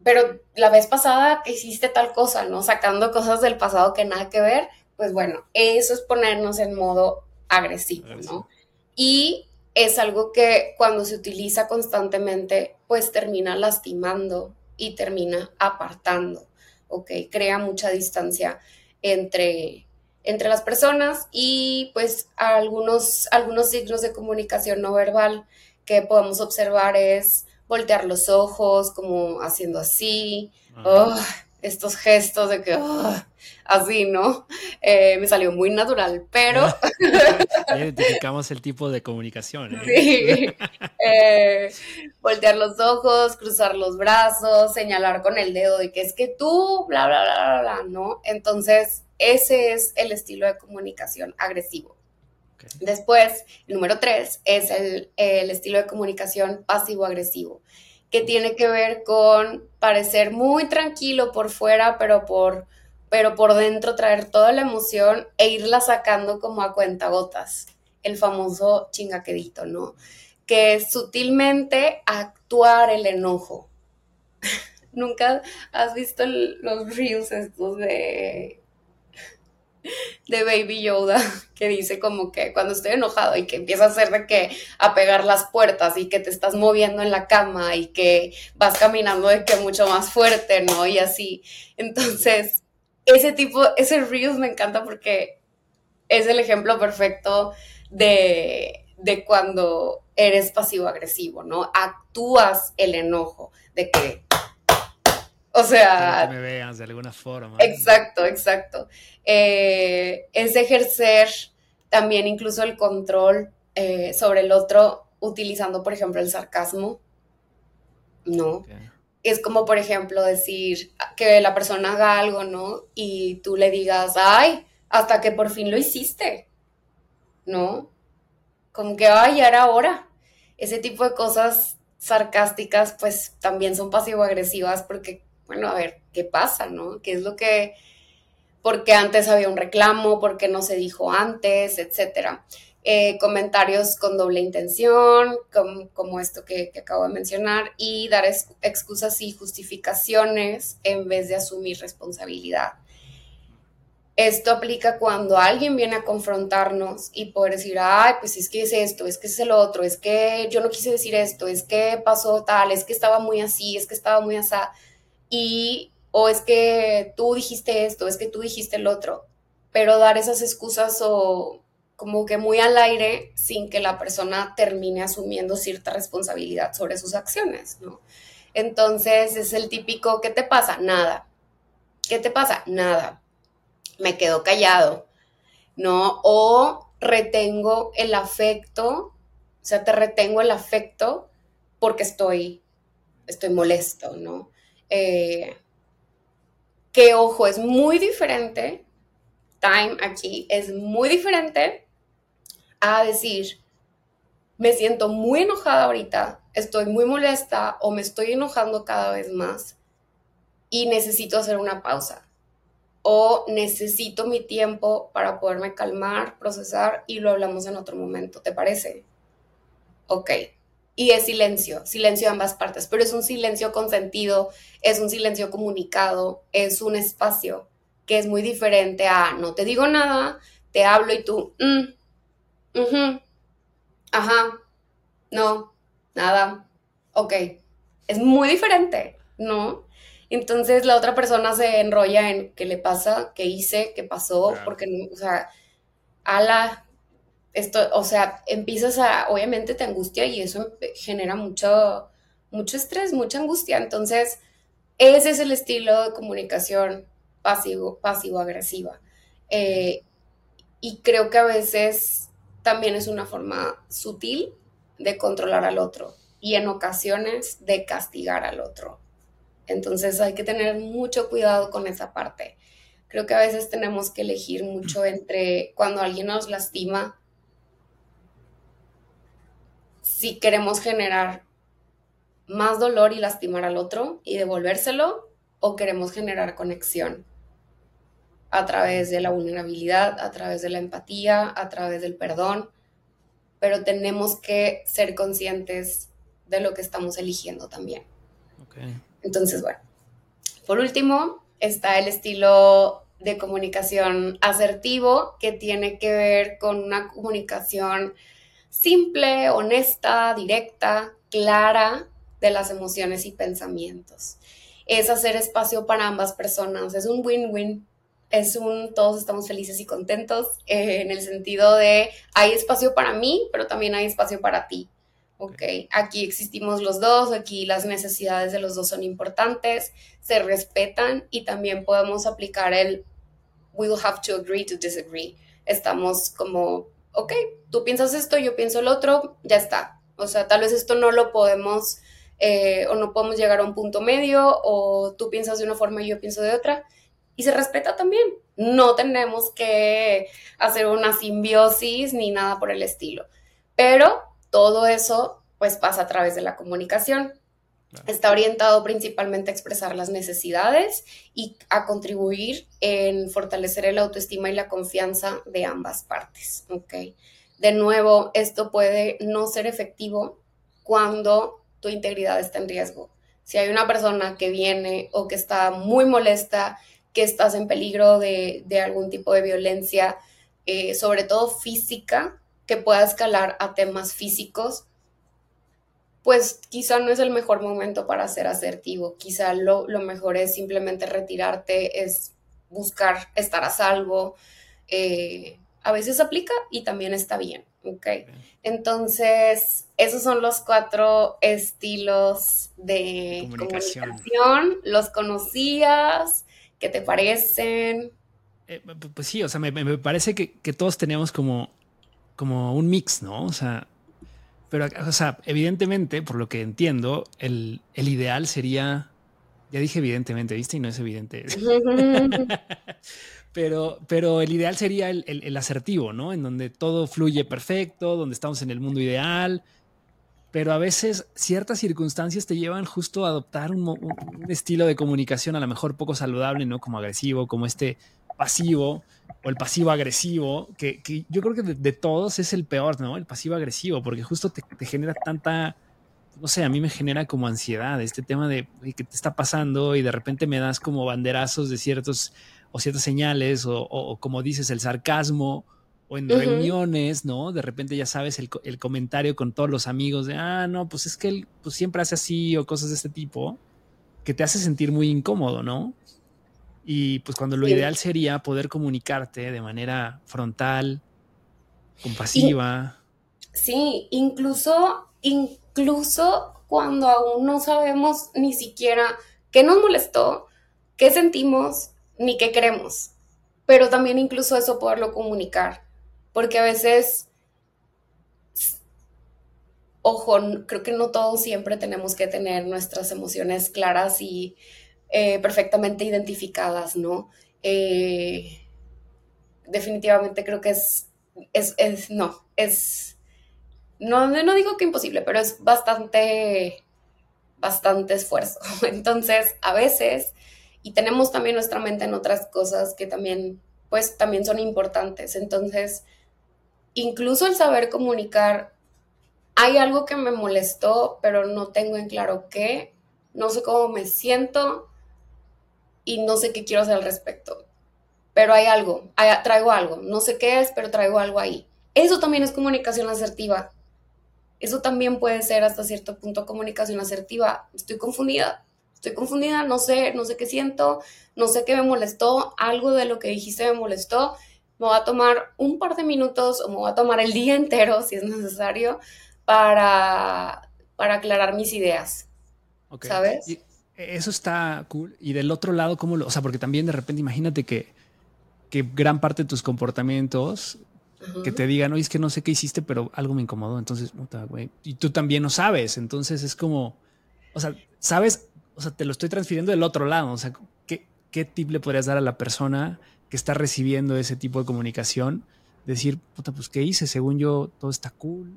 Speaker 1: pero la vez pasada hiciste tal cosa, ¿no? Sacando cosas del pasado que nada que ver, pues bueno, eso es ponernos en modo agresivo, ¿no? Y es algo que cuando se utiliza constantemente, pues termina lastimando y termina apartando, ¿ok? Crea mucha distancia entre, entre las personas y pues algunos, algunos signos de comunicación no verbal que podemos observar es voltear los ojos, como haciendo así, oh, estos gestos de que, oh, así, ¿no? Eh, me salió muy natural, pero...
Speaker 2: identificamos el tipo de comunicación. ¿eh?
Speaker 1: Sí. Eh, voltear los ojos, cruzar los brazos, señalar con el dedo de que es que tú, bla, bla, bla, bla, bla, ¿no? Entonces, ese es el estilo de comunicación agresivo. Después, el número tres es el, estilo de comunicación pasivo-agresivo, que tiene que ver con parecer muy tranquilo por fuera, pero por, pero por dentro traer toda la emoción e irla sacando como a cuentagotas, el famoso chingaquedito, ¿no? Que es sutilmente actuar el enojo. ¿Nunca has visto los reels estos de de Baby Yoda que dice como que cuando estoy enojado y que empieza a hacer de que a pegar las puertas y que te estás moviendo en la cama y que vas caminando de que mucho más fuerte, ¿no? Y así. Entonces, ese tipo, ese Reels me encanta porque es el ejemplo perfecto de, de cuando eres pasivo-agresivo, ¿no? Actúas el enojo de que o sea...
Speaker 2: Que me veas de alguna forma.
Speaker 1: Exacto, exacto. Eh, es ejercer también incluso el control eh, sobre el otro utilizando, por ejemplo, el sarcasmo. ¿No? Es como, por ejemplo, decir que la persona haga algo, ¿no? Y tú le digas, ay, hasta que por fin lo hiciste. ¿No? Como que, ay, ya era hora. Ese tipo de cosas sarcásticas, pues también son pasivo-agresivas porque bueno, a ver, ¿qué pasa, no? ¿Qué es lo que, porque antes había un reclamo, porque no se dijo antes, etcétera? Eh, comentarios con doble intención, como, esto que, acabo de mencionar, y dar excusas y justificaciones en vez de asumir responsabilidad. Esto aplica cuando alguien viene a confrontarnos y poder decir, ay, pues es que es esto, es que es el otro, es que yo no quise decir esto, es que pasó tal, es que estaba muy así, es que estaba muy así y o es que tú dijiste esto, es que tú dijiste el otro, pero dar esas excusas o como que muy al aire sin que la persona termine asumiendo cierta responsabilidad sobre sus acciones, ¿no? Entonces es el típico, ¿qué te pasa? Nada. ¿Qué te pasa? Nada. Me quedo callado, ¿no? O retengo el afecto, o sea, te retengo el afecto porque estoy, estoy molesto, ¿no? Eh, que ojo, es muy diferente, time aquí es muy diferente a decir, me siento muy enojada ahorita, estoy muy molesta o me estoy enojando cada vez más y necesito hacer una pausa o necesito mi tiempo para poderme calmar, procesar y lo hablamos en otro momento, ¿te parece? Ok, y es silencio, silencio de ambas partes, pero es un silencio consentido, es un silencio comunicado, es un espacio que es muy diferente a no te digo nada, te hablo y tú, mm, ajá, no, nada, ok, es muy diferente, ¿no? Entonces la otra persona se enrolla en qué le pasa, qué hice, qué pasó, porque, o sea, ala, esto, o sea, empiezas a, obviamente te angustia y eso genera mucho, mucho estrés, mucha angustia. Entonces, ese es el estilo de comunicación pasivo, pasivo-agresiva. Eh, y creo que a veces también es una forma sutil de controlar al otro y en ocasiones de castigar al otro. Entonces hay que tener mucho cuidado con esa parte. Creo que a veces tenemos que elegir mucho entre cuando alguien nos lastima si queremos generar más dolor y lastimar al otro y devolvérselo o queremos generar conexión a través de la vulnerabilidad, a través de la empatía, a través del perdón, pero tenemos que ser conscientes de lo que estamos eligiendo también. Entonces, bueno, por último está el estilo de comunicación asertivo que tiene que ver con una comunicación simple, honesta, directa, clara de las emociones y pensamientos. Es hacer espacio para ambas personas, es un win-win, es un todos estamos felices y contentos eh, en el sentido de hay espacio para mí, pero también hay espacio para ti. ¿ok? Aquí existimos los dos, aquí las necesidades de los dos son importantes, se respetan y también podemos aplicar el we will have to agree to disagree. Estamos como, ok, tú piensas esto, yo pienso el otro, ya está. O sea, tal vez esto no lo podemos eh, o no podemos llegar a un punto medio o tú piensas de una forma y yo pienso de otra. Y se respeta también. No tenemos que hacer una simbiosis ni nada por el estilo. Pero todo eso pues pasa a través de la comunicación. Está orientado principalmente a expresar las necesidades y a contribuir en fortalecer el autoestima y la confianza de ambas partes. ¿okay? De nuevo, esto puede no ser efectivo cuando tu integridad está en riesgo. Si hay una persona que viene o que está muy molesta, que estás en peligro de, algún tipo de violencia, eh, sobre todo física, que pueda escalar a temas físicos, pues quizá no es el mejor momento para ser asertivo. Quizá lo, mejor es simplemente retirarte, es buscar estar a salvo. Eh, a veces aplica y también está bien, ¿ok? Entonces, esos son los cuatro estilos de comunicación. ¿Los conocías? ¿Qué te parecen?
Speaker 2: Eh, pues sí, o sea, me, parece que, que, todos tenemos como, como un mix, ¿no? O sea, pero, o sea, evidentemente, por lo que entiendo, el, ideal sería. Ya dije evidentemente, ¿viste? Y no es evidente. pero, pero el ideal sería el, asertivo, ¿no? En donde todo fluye perfecto, donde estamos en el mundo ideal. Pero a veces ciertas circunstancias te llevan justo a adoptar un, estilo de comunicación a lo mejor poco saludable, ¿no? Como agresivo, como este pasivo o el pasivo agresivo, que, yo creo que de, todos es el peor, ¿no? El pasivo agresivo, porque justo te, genera tanta, no sé, a mí me genera como ansiedad este tema de que te está pasando y de repente me das como banderazos de ciertos o ciertas señales o, como dices, el sarcasmo o en reuniones, ¿no? De repente ya sabes el, el, comentario con todos los amigos de, ah, no, pues es que él pues siempre hace así o cosas de este tipo, que te hace sentir muy incómodo, ¿no? Y pues cuando lo ideal sería poder comunicarte de manera frontal, compasiva.
Speaker 1: sí, incluso, incluso cuando aún no sabemos ni siquiera qué nos molestó, qué sentimos, ni qué queremos. Pero también incluso eso poderlo comunicar. Porque a veces, ojo, creo que no todos siempre tenemos que tener nuestras emociones claras y eh, perfectamente identificadas, ¿no? Eh, definitivamente creo que es, es, no, es, no, no digo que imposible, pero es bastante, bastante esfuerzo. Entonces, a veces, y tenemos también nuestra mente en otras cosas que también, pues, también son importantes. Entonces, incluso el saber comunicar, hay algo que me molestó, pero no tengo en claro qué, no sé cómo me siento, y no sé qué quiero hacer al respecto. Pero hay algo, traigo algo, no sé qué es, pero traigo algo ahí. Eso también es comunicación asertiva. Eso también puede ser hasta cierto punto comunicación asertiva. Estoy confundida, estoy confundida, no sé, no sé qué siento, no sé qué me molestó, algo de lo que dijiste me molestó. Me va a tomar un par de minutos o me va a tomar el día entero, si es necesario, para, para aclarar mis ideas. ¿Sabes?
Speaker 2: Eso está cool. Y del otro lado, ¿cómo lo.? O sea, porque también de repente imagínate que, que gran parte de tus comportamientos que te digan, oye, es que no sé qué hiciste, pero algo me incomodó. Entonces, puta, güey. Y tú también no sabes. Entonces es como. O sea, sabes, o sea, te lo estoy transfiriendo del otro lado. O sea, ¿qué, qué tip le podrías dar a la persona que está recibiendo ese tipo de comunicación? Decir, puta, pues, ¿qué hice? Según yo, todo está cool.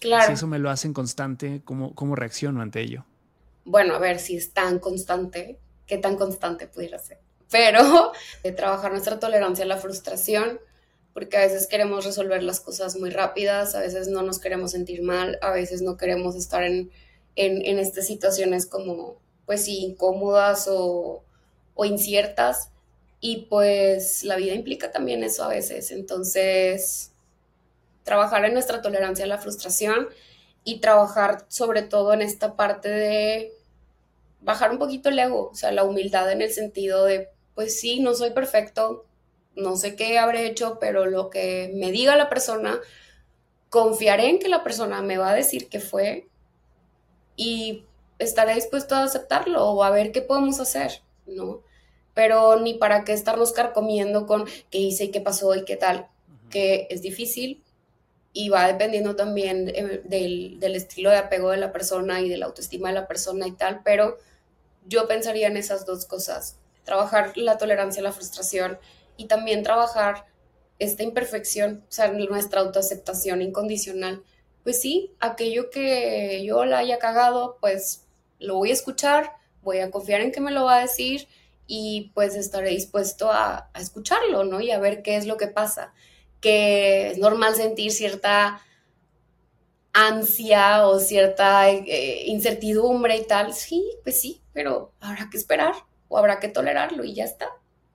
Speaker 2: Claro. Si eso me lo hacen constante, ¿cómo, cómo reacciono ante ello?
Speaker 1: bueno, a ver si es tan constante, qué tan constante pudiera ser. Pero de trabajar nuestra tolerancia a la frustración, porque a veces queremos resolver las cosas muy rápidas, a veces no nos queremos sentir mal, a veces no queremos estar en, en, estas situaciones como, pues incómodas o, o inciertas. Y pues la vida implica también eso a veces. Entonces, trabajar en nuestra tolerancia a la frustración y trabajar sobre todo en esta parte de bajar un poquito el ego, o sea, la humildad en el sentido de, pues sí, no soy perfecto, no sé qué habré hecho, pero lo que me diga la persona, confiaré en que la persona me va a decir que fue y estaré dispuesto a aceptarlo o a ver qué podemos hacer, ¿no? Pero ni para qué estarnos carcomiendo con qué hice y qué pasó y qué tal, que es difícil y va dependiendo también eh, del, del estilo de apego de la persona y de la autoestima de la persona y tal, pero yo pensaría en esas dos cosas, trabajar la tolerancia a la frustración y también trabajar esta imperfección, o sea, nuestra autoaceptación incondicional. Pues sí, aquello que yo la haya cagado, pues lo voy a escuchar, voy a confiar en que me lo va a decir y pues estaré dispuesto a, escucharlo, ¿no? Y a ver qué es lo que pasa. Que es normal sentir cierta ansia o cierta eh, incertidumbre y tal. Sí, pues sí, pero habrá que esperar o habrá que tolerarlo y ya está.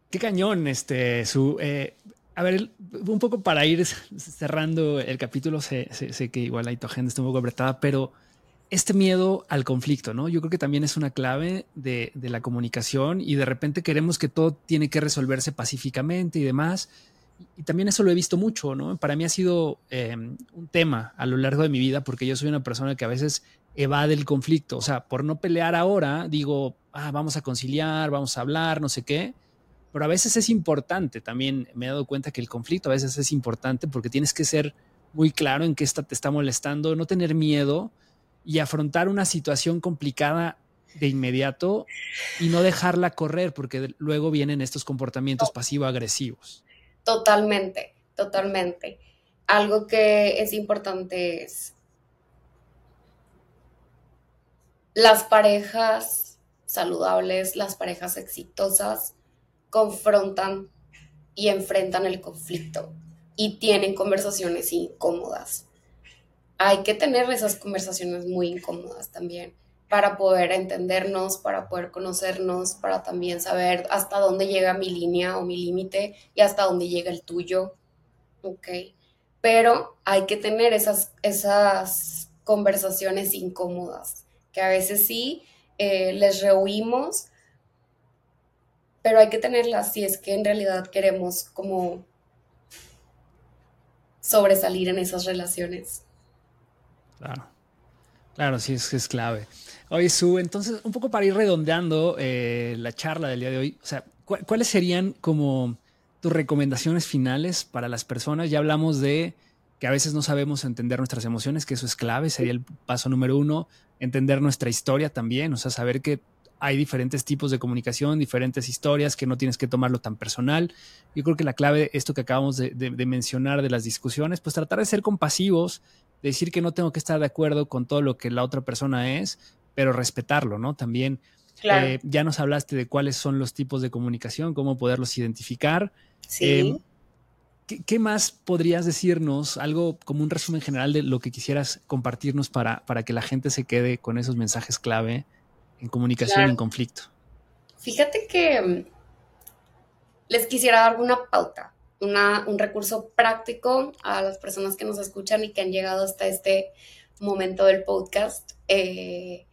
Speaker 2: Qué cañón, este, su... Eh, a ver, un poco para ir cerrando el capítulo, sé, que igual ahí tu agenda está un poco apretada, pero este miedo al conflicto, ¿no? Yo creo que también es una clave de, la comunicación y de repente queremos que todo tiene que resolverse pacíficamente y demás. Y también eso lo he visto mucho, ¿no? Para mí ha sido eh, un tema a lo largo de mi vida porque yo soy una persona que a veces evade el conflicto. O sea, por no pelear ahora, digo, ah, vamos a conciliar, vamos a hablar, no sé qué. Pero a veces es importante, también me he dado cuenta que el conflicto a veces es importante porque tienes que ser muy claro en qué te está molestando, no tener miedo y afrontar una situación complicada de inmediato y no dejarla correr porque luego vienen estos comportamientos pasivo-agresivos.
Speaker 1: Totalmente, totalmente. Algo que es importante es las parejas saludables, las parejas exitosas confrontan y enfrentan el conflicto y tienen conversaciones incómodas hay que tener esas conversaciones muy incómodas también para poder entendernos, para poder conocernos, para también saber hasta dónde llega mi línea o mi límite y hasta dónde llega el tuyo. Pero hay que tener esas, esas conversaciones incómodas, que a veces sí eh, les rehuimos, pero hay que tenerlas si es que en realidad queremos como sobresalir en esas relaciones.
Speaker 2: Claro. Claro, sí, es, es clave. Oye, Su, entonces, un poco para ir redondeando eh, la charla del día de hoy, o sea, ¿cuáles serían como tus recomendaciones finales para las personas? Ya hablamos de que a veces no sabemos entender nuestras emociones, que eso es clave, sería el paso número uno, entender nuestra historia también, o sea, saber que hay diferentes tipos de comunicación, diferentes historias, que no tienes que tomarlo tan personal. Yo creo que la clave, esto que acabamos de, de mencionar de las discusiones, pues tratar de ser compasivos, decir que no tengo que estar de acuerdo con todo lo que la otra persona es, pero respetarlo, ¿no? También eh, ya nos hablaste de cuáles son los tipos de comunicación, cómo poderlos identificar. Sí. Eh, ¿qué, más podrías decirnos? Algo como un resumen general de lo que quisieras compartirnos para, para que la gente se quede con esos mensajes clave en comunicación en conflicto.
Speaker 1: Fíjate que mm, les quisiera dar una pauta un recurso práctico a las personas que nos escuchan y que han llegado hasta este momento del podcast. Eh,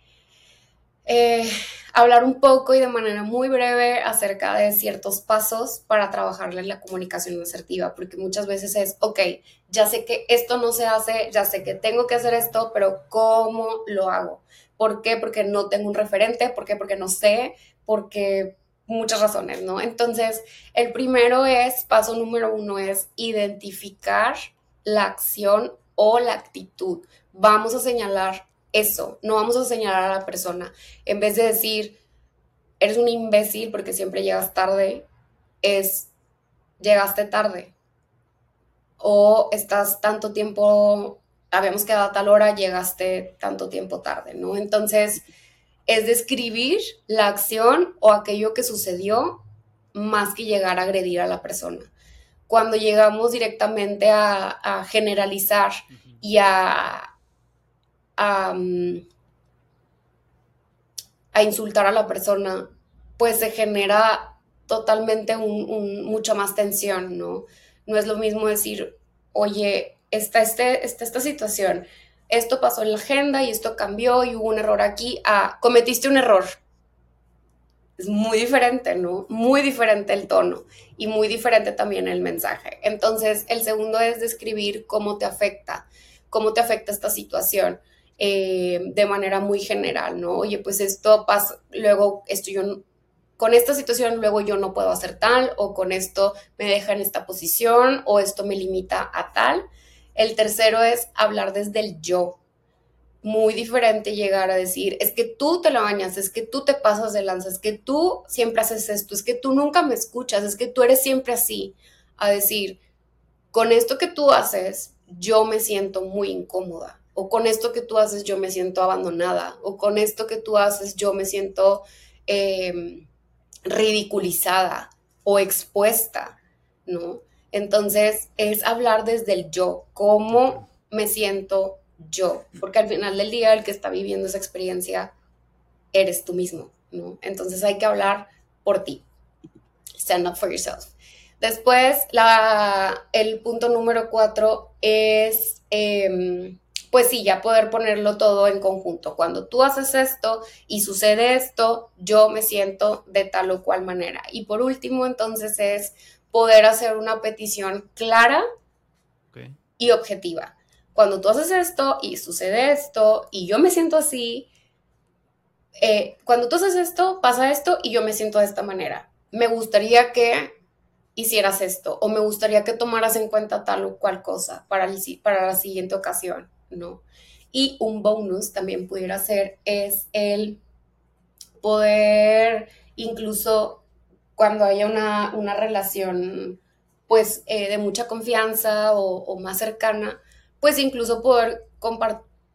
Speaker 1: eh, hablar un poco y de manera muy breve acerca de ciertos pasos para trabajarle la comunicación asertiva, porque muchas veces es, ok, ya sé que esto no se hace, ya sé que tengo que hacer esto, pero ¿cómo lo hago? ¿Por qué? Porque no tengo un referente, ¿por qué? Porque no sé, porque muchas razones, ¿no? Entonces, el primero es, paso número uno es identificar la acción o la actitud. Vamos a señalar eso, no vamos a señalar a la persona. En vez de decir, eres un imbécil porque siempre llegas tarde, es, llegaste tarde. O estás tanto tiempo, habíamos quedado a tal hora, llegaste tanto tiempo tarde, ¿no? Entonces, es describir la acción o aquello que sucedió más que llegar a agredir a la persona. Cuando llegamos directamente a, generalizar y a, a, insultar a la persona, pues se genera totalmente mucha más tensión, ¿no? No es lo mismo decir, oye, está, este, está esta situación, esto pasó en la agenda y esto cambió y hubo un error aquí, ah, cometiste un error. Es muy diferente, ¿no? Muy diferente el tono y muy diferente también el mensaje. Entonces, el segundo es describir cómo te afecta. cómo te afecta esta situación eh, de manera muy general, ¿no? Oye, pues esto pasa, luego esto yo, con esta situación luego yo no puedo hacer tal, o con esto me deja en esta posición, o esto me limita a tal. El tercero es hablar desde el yo, muy diferente llegar a decir, es que tú te la bañas, es que tú te pasas de lanza, es que tú siempre haces esto, es que tú nunca me escuchas, es que tú eres siempre así, a decir, con esto que tú haces, yo me siento muy incómoda, o con esto que tú haces, yo me siento abandonada, o con esto que tú haces, yo me siento em, ridiculizada o expuesta, ¿no? Entonces es hablar desde el yo, cómo me siento yo, porque al final del día el que está viviendo esa experiencia eres tú mismo, ¿no? Entonces hay que hablar por ti. Stand up for yourself. Después, la, el punto número cuatro es, em, pues sí, ya poder ponerlo todo en conjunto. Cuando tú haces esto y sucede esto, yo me siento de tal o cual manera. Y por último, entonces, es poder hacer una petición clara y objetiva cuando tú haces esto y sucede esto y yo me siento así, eh, cuando tú haces esto, pasa esto y yo me siento de esta manera. Me gustaría que hicieras esto o me gustaría que tomaras en cuenta tal o cual cosa para, para la siguiente ocasión, ¿no? Y un bonus también pudiera ser es el poder incluso cuando haya una, una relación pues eh, de mucha confianza o más cercana, pues incluso poder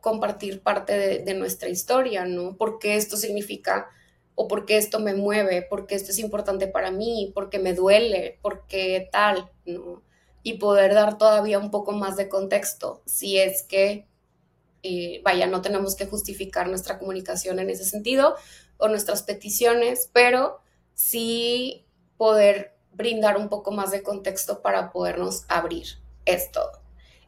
Speaker 1: compartir parte de, nuestra historia, ¿no? Porque esto significa o porque esto me mueve, porque esto es importante para mí, porque me duele, porque tal, ¿no? Y poder dar todavía un poco más de contexto, si es que, eh, vaya, no tenemos que justificar nuestra comunicación en ese sentido o nuestras peticiones, pero sí poder brindar un poco más de contexto para podernos abrir. esto.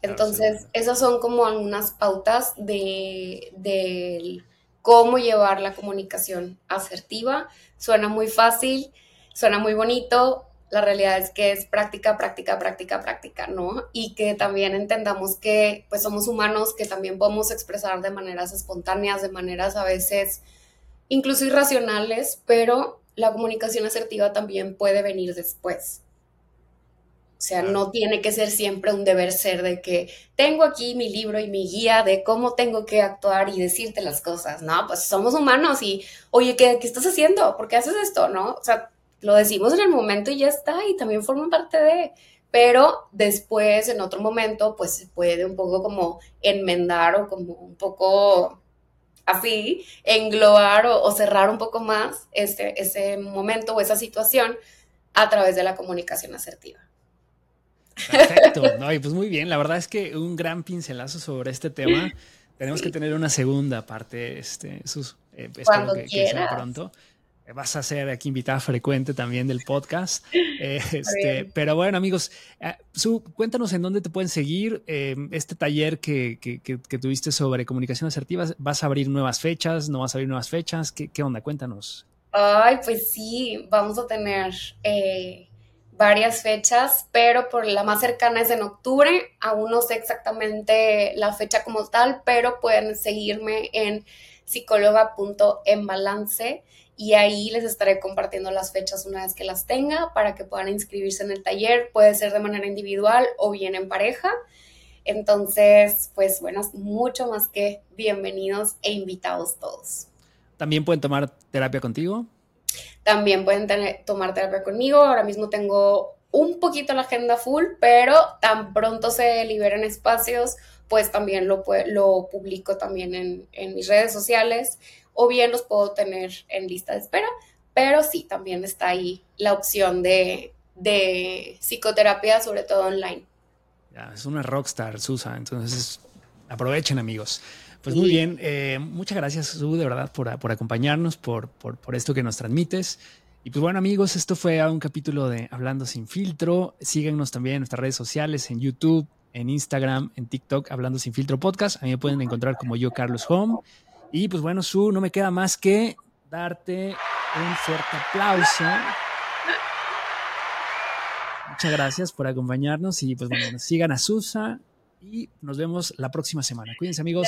Speaker 1: Entonces, esas son como algunas pautas de, cómo llevar la comunicación asertiva. Suena muy fácil, suena muy bonito. La realidad es que es práctica, práctica, práctica, práctica, ¿no? Y que también entendamos que pues somos humanos, que también podemos expresar de maneras espontáneas, de maneras a veces incluso irracionales, pero la comunicación asertiva también puede venir después. O sea, no tiene que ser siempre un deber ser de que tengo aquí mi libro y mi guía de cómo tengo que actuar y decirte las cosas. No, pues somos humanos y, oye, ¿qué, qué estás haciendo? ¿Por qué haces esto? ¿No? O sea, lo decimos en el momento y ya está, y también forma parte de, pero después, en otro momento, pues se puede un poco como enmendar o como un poco así, englobar o, o cerrar un poco más este, ese momento o esa situación a través de la comunicación asertiva.
Speaker 2: Perfecto, no, y pues muy bien, la verdad es que un gran pincelazo sobre este tema. Tenemos que tener una segunda parte, este, sus,
Speaker 1: eh, espero que, sea
Speaker 2: pronto. Eh, vas a ser aquí invitada frecuente también del podcast. Eh, este, pero bueno, amigos, Su, cuéntanos en dónde te pueden seguir. este taller que, que, tuviste sobre comunicación asertiva, ¿vas a abrir nuevas fechas? ¿No vas a abrir nuevas fechas? ¿Qué, qué onda? Cuéntanos.
Speaker 1: Ay, pues sí, vamos a tener varias fechas, pero por la más cercana es en octubre. Aún no sé exactamente la fecha como tal, pero pueden seguirme en psicóloga.enbalance y ahí les estaré compartiendo las fechas una vez que las tenga para que puedan inscribirse en el taller. Puede ser de manera individual o bien en pareja. Entonces, pues bueno, mucho más que bienvenidos e invitados todos.
Speaker 2: ¿También pueden tomar terapia contigo?
Speaker 1: También pueden tomar terapia conmigo. Ahora mismo tengo un poquito la agenda full, pero tan pronto se liberen espacios, pues también lo, lo publico también en, mis redes sociales o bien los puedo tener en lista de espera, pero sí, también está ahí la opción de, de psicoterapia, sobre todo online.
Speaker 2: Ya, es una rockstar, Susa, entonces aprovechen amigos. Pues muy bien, eh, muchas gracias, Su, de verdad, por, acompañarnos, por, por, esto que nos transmites. Y pues bueno, amigos, esto fue un capítulo de Hablando sin filtro. Síguenos también en nuestras redes sociales, en YouTube, en Instagram, en TikTok, Hablando sin filtro podcast. A mí me pueden encontrar como yo, Carlos Home. Y pues bueno, Su, no me queda más que darte un fuerte aplauso. Muchas gracias por acompañarnos y pues bueno, sigan a Susa y nos vemos la próxima semana. Cuídense amigos.